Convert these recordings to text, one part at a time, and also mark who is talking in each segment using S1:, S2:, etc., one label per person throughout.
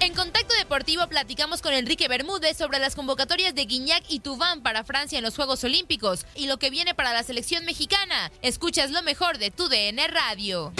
S1: En Contacto Deportivo platicamos con Enrique Bermúdez sobre las convocatorias de Guiñac y Tubán para Francia en los Juegos Olímpicos y lo que viene para la selección mexicana. Escuchas lo mejor de tu DN Radio.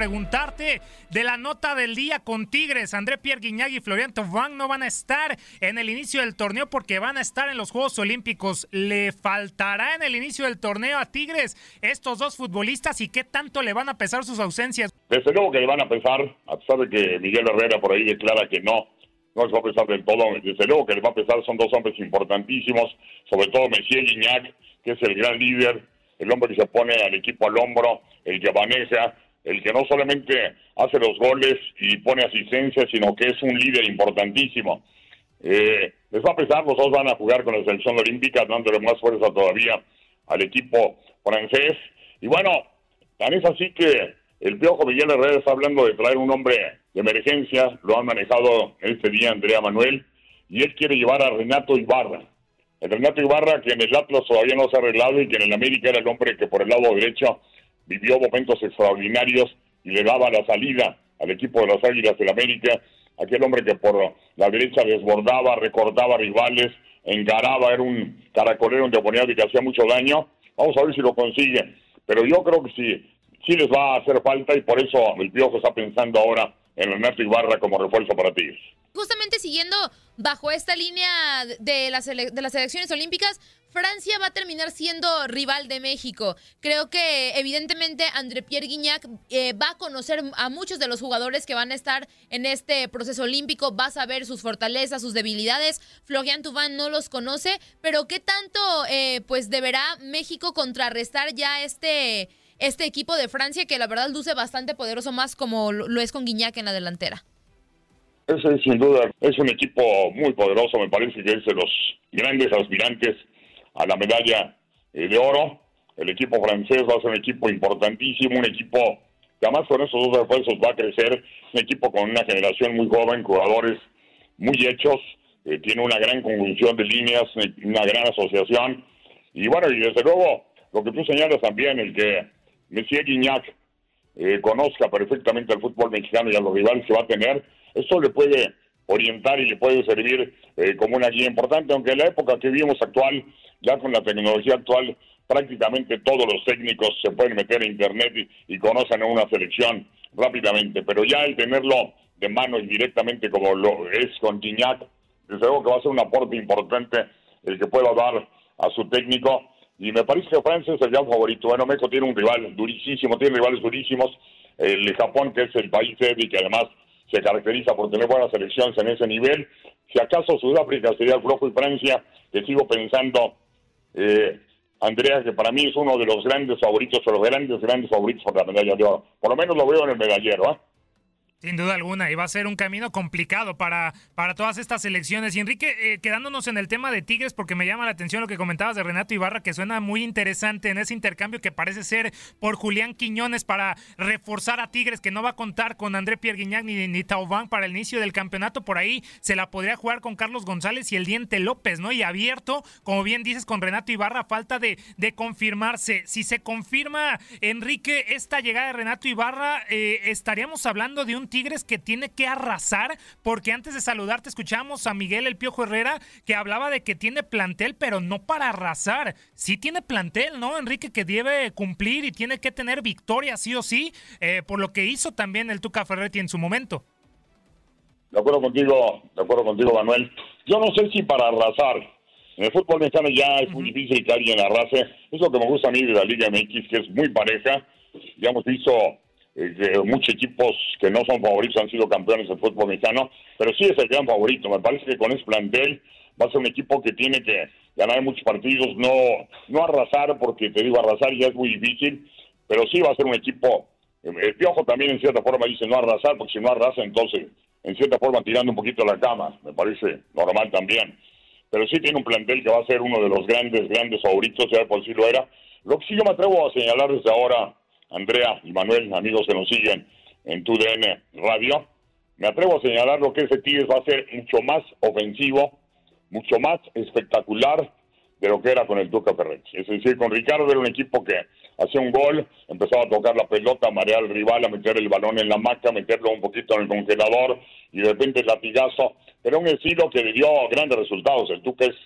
S2: Preguntarte de la nota del día con Tigres. André Pierre Guiñag y Florian Thauvin no van a estar en el inicio del torneo porque van a estar en los Juegos Olímpicos. ¿Le faltará en el inicio del torneo a Tigres estos dos futbolistas y qué tanto le van a pesar sus ausencias?
S3: Desde luego que le van a pesar, a pesar de que Miguel Herrera por ahí declara que no, no les va a pesar del todo. Desde luego que le va a pesar, son dos hombres importantísimos, sobre todo Messier Guiñac, que es el gran líder, el hombre que se pone al equipo al hombro, el que maneja, el que no solamente hace los goles y pone asistencia, sino que es un líder importantísimo. Eh, les va a pesar, los dos van a jugar con la selección olímpica, dándole más fuerza todavía al equipo francés. Y bueno, tan es así que el Piojo Miguel Herrera está hablando de traer un hombre de emergencia, lo han manejado este día Andrea Manuel, y él quiere llevar a Renato Ibarra. El Renato Ibarra, que en el Atlas todavía no se ha arreglado y que en el América era el hombre que por el lado derecho vivió momentos extraordinarios y le daba la salida al equipo de las Águilas del América, aquel hombre que por la derecha desbordaba, recortaba rivales, engaraba, era un caracolero endemoniado y que hacía mucho daño. Vamos a ver si lo consigue. Pero yo creo que sí, sí les va a hacer falta y por eso el Piojo está pensando ahora en Ernesto Ibarra como refuerzo para ti.
S1: Justamente siguiendo bajo esta línea de las, de las elecciones olímpicas, Francia va a terminar siendo rival de México. Creo que evidentemente André Pierre Guignac eh, va a conocer a muchos de los jugadores que van a estar en este proceso olímpico, va a saber sus fortalezas, sus debilidades. Florian Thauvin no los conoce, pero ¿qué tanto eh, pues deberá México contrarrestar ya este, este equipo de Francia que la verdad luce bastante poderoso más como lo es con Guignac en la delantera?
S3: Ese sin duda es un equipo muy poderoso, me parece que es de los grandes aspirantes a la medalla eh, de oro. El equipo francés va a ser un equipo importantísimo, un equipo que además con esos dos refuerzos va a crecer, un equipo con una generación muy joven, jugadores muy hechos, eh, tiene una gran conjunción de líneas, una gran asociación. Y bueno, y desde luego, lo que tú señalas también, el que Messier Guignac eh, conozca perfectamente al fútbol mexicano y a los rivales que va a tener, eso le puede orientar y le puede servir como una guía importante, aunque en la época que vivimos actual, ya con la tecnología actual prácticamente todos los técnicos se pueden meter a internet y, conocen a una selección rápidamente, pero ya el tenerlo de mano y directamente como lo es con Gignac, desde luego que va a ser un aporte importante el que pueda dar a su técnico y me parece que Francia es el gran favorito. Bueno, México tiene un rival durísimo, tiene rivales durísimos. El Japón, que es el país débil, que además se caracteriza por tener buenas selecciones en ese nivel. Si acaso Sudáfrica sería el flojo y Francia, que sigo pensando eh, Andrea, que para mí es uno de los grandes favoritos, o los grandes, grandes favoritos por la medalla de oro. Por lo menos lo veo en el medallero, ¿eh?
S2: Sin duda alguna, y va a ser un camino complicado para, para todas estas elecciones. Y Enrique, eh, quedándonos en el tema de Tigres, porque me llama la atención lo que comentabas de Renato Ibarra, que suena muy interesante en ese intercambio que parece ser por Julián Quiñones para reforzar a Tigres, que no va a contar con André Pierre Guignac ni, ni Taubán para el inicio del campeonato. Por ahí se la podría jugar con Carlos González y el Diente López, ¿no? Y abierto, como bien dices, con Renato Ibarra, falta de, de confirmarse. Si se confirma, Enrique, esta llegada de Renato Ibarra, eh, estaríamos hablando de un Tigres que tiene que arrasar, porque antes de saludarte escuchamos a Miguel El Piojo Herrera que hablaba de que tiene plantel, pero no para arrasar. Sí tiene plantel, ¿no, Enrique? Que debe cumplir y tiene que tener victoria, sí o sí, eh, por lo que hizo también el Tuca Ferretti en su momento.
S3: De acuerdo contigo, de acuerdo contigo, Manuel. Yo no sé si para arrasar. En el fútbol mexicano ya es muy difícil que alguien arrase. Es lo que me gusta a mí de la Liga MX, que es muy pareja. Ya hemos visto eh, muchos equipos que no son favoritos han sido campeones del fútbol mexicano, pero sí es el gran favorito. Me parece que con ese plantel va a ser un equipo que tiene que ganar muchos partidos, no, no arrasar, porque te digo, arrasar ya es muy difícil, pero sí va a ser un equipo. eh, El Piojo también en cierta forma dice no arrasar, porque si no arrasa, entonces en cierta forma tirando un poquito la cama, me parece normal también. Pero sí tiene un plantel que va a ser uno de los grandes, grandes favoritos, ya por sí lo era. Lo que sí yo me atrevo a señalar desde ahora, Andrea y Manuel, amigos que nos siguen en TUDN Radio, me atrevo a señalar lo que ese Tigres va a ser mucho más ofensivo, mucho más espectacular de lo que era con el Tuca Ferretti. Es decir, con Ricardo era un equipo que hacía un gol, empezaba a tocar la pelota, a marear al rival, a meter el balón en la maca, meterlo un poquito en el congelador y de repente el latigazo. Era un estilo que le dio grandes resultados. El Tuca es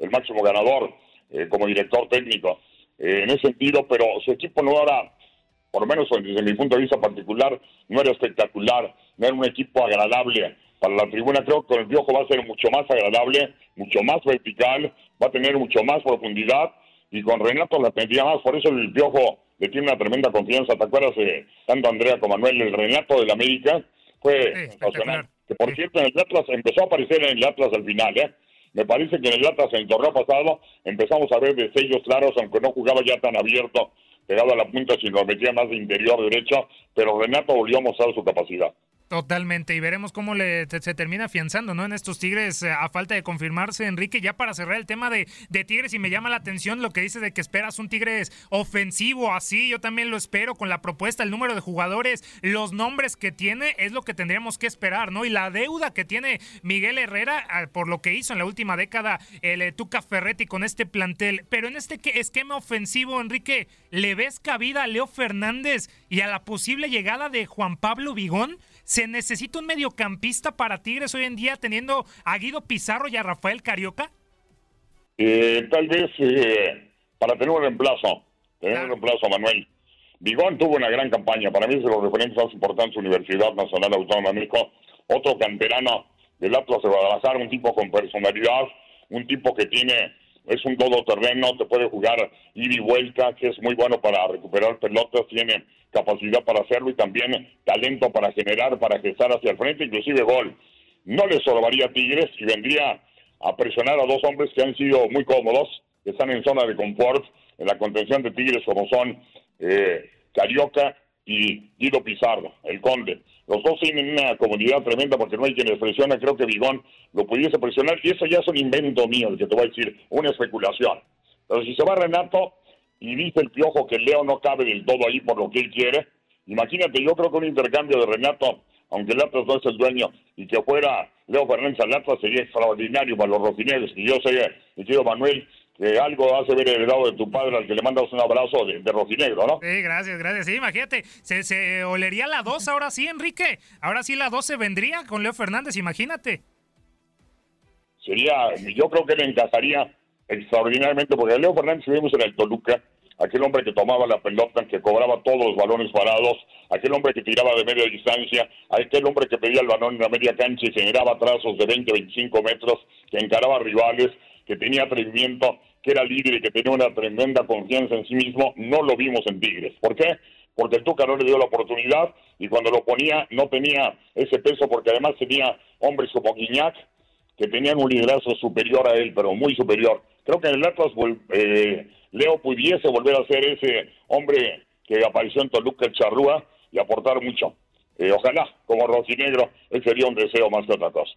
S3: el máximo ganador eh, como director técnico eh, en ese sentido, pero su equipo no era por lo menos desde mi punto de vista particular, no era espectacular, no era un equipo agradable para la tribuna. Creo que con el Piojo va a ser mucho más agradable, mucho más vertical, va a tener mucho más profundidad y con Renato la tendría más. Por eso el Piojo le tiene una tremenda confianza. ¿Te acuerdas de tanto Andrea como Manuel? El Renato del América fue sensacional. Que por cierto, en el Atlas empezó a aparecer en el Atlas al final, ¿eh? Me parece que en el Atlas, en el torneo pasado, empezamos a ver destellos claros, aunque no jugaba ya tan abierto pegado a la punta, sino metía más de interior derecho, pero Renato volvió a mostrar su capacidad.
S2: Totalmente, y veremos cómo le, se termina afianzando, ¿no? En estos Tigres, eh, a falta de confirmarse, Enrique, ya para cerrar el tema de, de Tigres, y me llama la atención lo que dices de que esperas un Tigres ofensivo, así, yo también lo espero, con la propuesta, el número de jugadores, los nombres que tiene, es lo que tendríamos que esperar, ¿no? Y la deuda que tiene Miguel Herrera ah, por lo que hizo en la última década el eh, Tuca Ferretti con este plantel, pero en este que- esquema ofensivo, Enrique, ¿le ves cabida a Leo Fernández y a la posible llegada de Juan Pablo Vigón? ¿Se necesita un mediocampista para Tigres hoy en día teniendo a Guido Pizarro y a Rafael Carioca?
S3: Eh, tal vez eh, para tener un reemplazo, tener un reemplazo, Manuel. Vigón tuvo una gran campaña, para mí es de los referentes más importantes Universidad Nacional Autónoma de México, otro canterano del Atlas de Guadalajara, un tipo con personalidad, un tipo que tiene, es un todoterreno, te puede jugar ida y vuelta, que es muy bueno para recuperar pelotas, tiene capacidad para hacerlo y también talento para generar, para gestar hacia el frente, inclusive gol. No le sorbaría a Tigres y vendría a presionar a dos hombres que han sido muy cómodos, que están en zona de confort en la contención de Tigres, como son eh, Carioca y Guido Pizarro, el Conde. Los dos tienen una comunidad tremenda porque no hay quien les presione. Creo que Vigón lo pudiese presionar y eso ya es un invento mío, el que te voy a decir, una especulación. Pero si se va Renato y dice el piojo que Leo no cabe del todo ahí por lo que él quiere, imagínate, yo creo que un intercambio de Renato, aunque el Atlas no es el dueño, y que fuera Leo Fernández al Atlas sería extraordinario para los rojinegros. Y yo sé, mi tío Manuel, que algo hace ver heredado de tu padre al que le mandas un abrazo de, de rojinegro, ¿no?
S2: Sí, gracias, gracias. Sí, imagínate, se, se olería la 2 ahora sí, Enrique. Ahora sí la 2 se vendría con Leo Fernández, imagínate.
S3: Sería, yo creo que le encajaría extraordinariamente, porque Leo Fernández vimos en el Toluca, aquel hombre que tomaba la pelota, que cobraba todos los balones parados, aquel hombre que tiraba de media distancia, aquel hombre que pedía el balón en la media cancha y generaba trazos de 20, 25 metros, que encaraba rivales, que tenía atrevimiento, que era líder y que tenía una tremenda confianza en sí mismo, no lo vimos en Tigres. ¿Por qué? Porque el Tuca no le dio la oportunidad y cuando lo ponía no tenía ese peso porque además tenía hombres como Guiñac que tenían un liderazgo superior a él, pero muy superior. Creo que en el Atlas eh, Leo pudiese volver a ser ese hombre que apareció en Toluca, el Charrúa, y aportar mucho. Eh, ojalá, como rojinegro, ese sería un deseo más que otra cosa.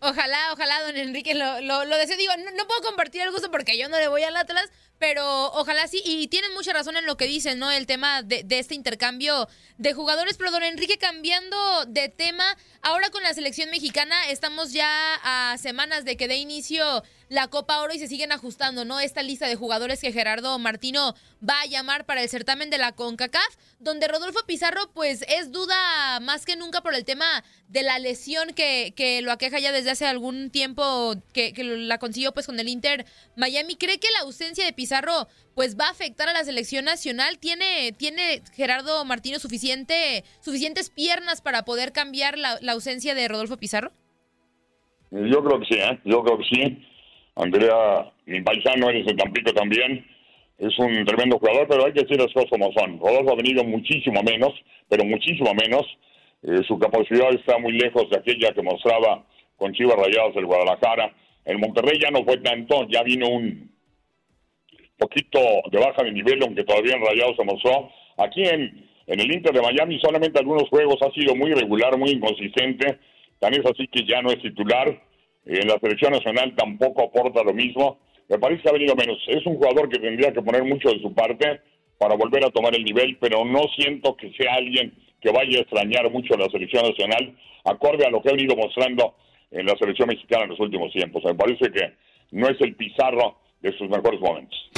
S1: Ojalá, ojalá, don Enrique lo, lo, lo deseo. Digo, no, no, puedo compartir el gusto porque yo no le voy al Atlas, pero ojalá sí, y tienen mucha razón en lo que dicen, ¿no? El tema de, este intercambio de jugadores. Pero don Enrique, cambiando de tema, ahora con la selección mexicana estamos ya a semanas de que dé inicio la Copa Oro y se siguen ajustando, ¿no? Esta lista de jugadores que Gerardo Martino va a llamar para el certamen de la CONCACAF, donde Rodolfo Pizarro, pues es duda más que nunca por el tema de la lesión que, que lo aqueja ya desde hace algún tiempo, que, que la consiguió pues con el Inter Miami. ¿Cree que la ausencia de Pizarro Pizarro pues va a afectar a la selección nacional. ¿Tiene, tiene Gerardo Martino suficiente, suficientes piernas para poder cambiar la, ausencia de Rodolfo Pizarro?
S3: Yo creo que sí, ¿eh? yo creo que sí. Andrea, mi paisano, eres de Tampico también. Es un tremendo jugador, pero hay que decir las cosas como son. Rodolfo ha venido muchísimo menos, pero muchísimo menos. Eh, su capacidad está muy lejos de aquella que mostraba con Chivas Rayadas del Guadalajara. El Monterrey ya no fue tanto, ya vino un, poquito de baja de nivel, aunque todavía en Rayados se mostró. Aquí en, el Inter de Miami solamente algunos juegos ha sido muy irregular, muy inconsistente. Tan es así que ya no es titular. En la selección nacional tampoco aporta lo mismo. Me parece que ha venido menos. Es un jugador que tendría que poner mucho de su parte para volver a tomar el nivel, pero no siento que sea alguien que vaya a extrañar mucho a la selección nacional, acorde a lo que ha venido mostrando en la selección mexicana en los últimos tiempos. Me parece que no es el Pizarro de sus mejores momentos.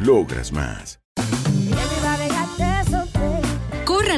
S4: logras más.